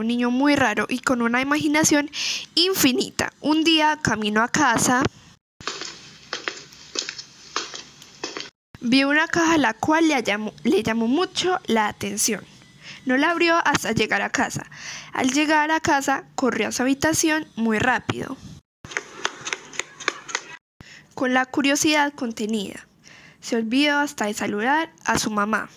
un niño muy raro y con una imaginación infinita. Un día, camino a casa, vio una caja la cual le llamó, le llamó mucho la atención. No la abrió hasta llegar a casa. Al llegar a casa, corrió a su habitación muy rápido, con la curiosidad contenida. Se olvidó hasta de saludar a su mamá.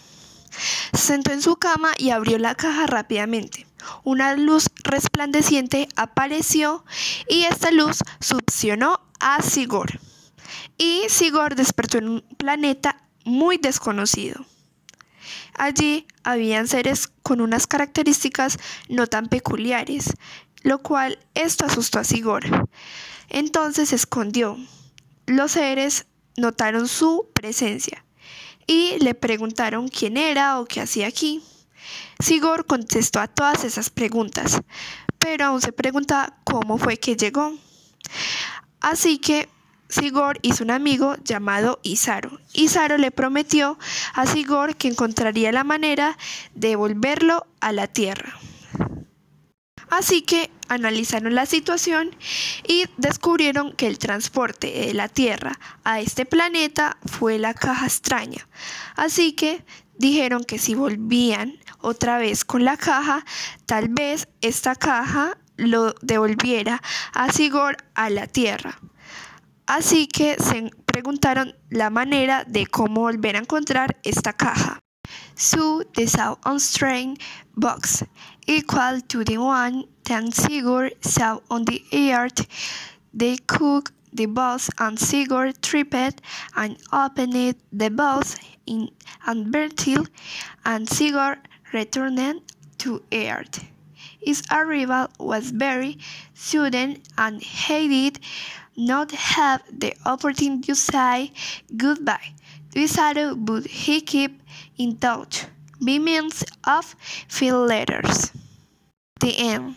Se sentó en su cama y abrió la caja rápidamente. Una luz resplandeciente apareció y esta luz succionó a Sigor. Y Sigor despertó en un planeta muy desconocido. Allí habían seres con unas características no tan peculiares, lo cual esto asustó a Sigor. Entonces se escondió. Los seres notaron su presencia y le preguntaron quién era o qué hacía aquí. Sigor contestó a todas esas preguntas, pero aún se pregunta cómo fue que llegó. Así que Sigor hizo un amigo llamado Isaro. Isaro le prometió a Sigor que encontraría la manera de volverlo a la tierra. Así que analizaron la situación y descubrieron que el transporte de la Tierra a este planeta fue la caja extraña. Así que dijeron que si volvían otra vez con la caja, tal vez esta caja lo devolviera a Sigor a la Tierra. Así que se preguntaron la manera de cómo volver a encontrar esta caja. So saw on strain box equal to the one that Sigurd saw on the earth. They cooked the box and Sigurd tripped and opened the box in Anbertil and Sigurd returned to earth. His arrival was very sudden and he did not have the opportunity to say goodbye to Isaru, but he kept in touch means of field letters. The end.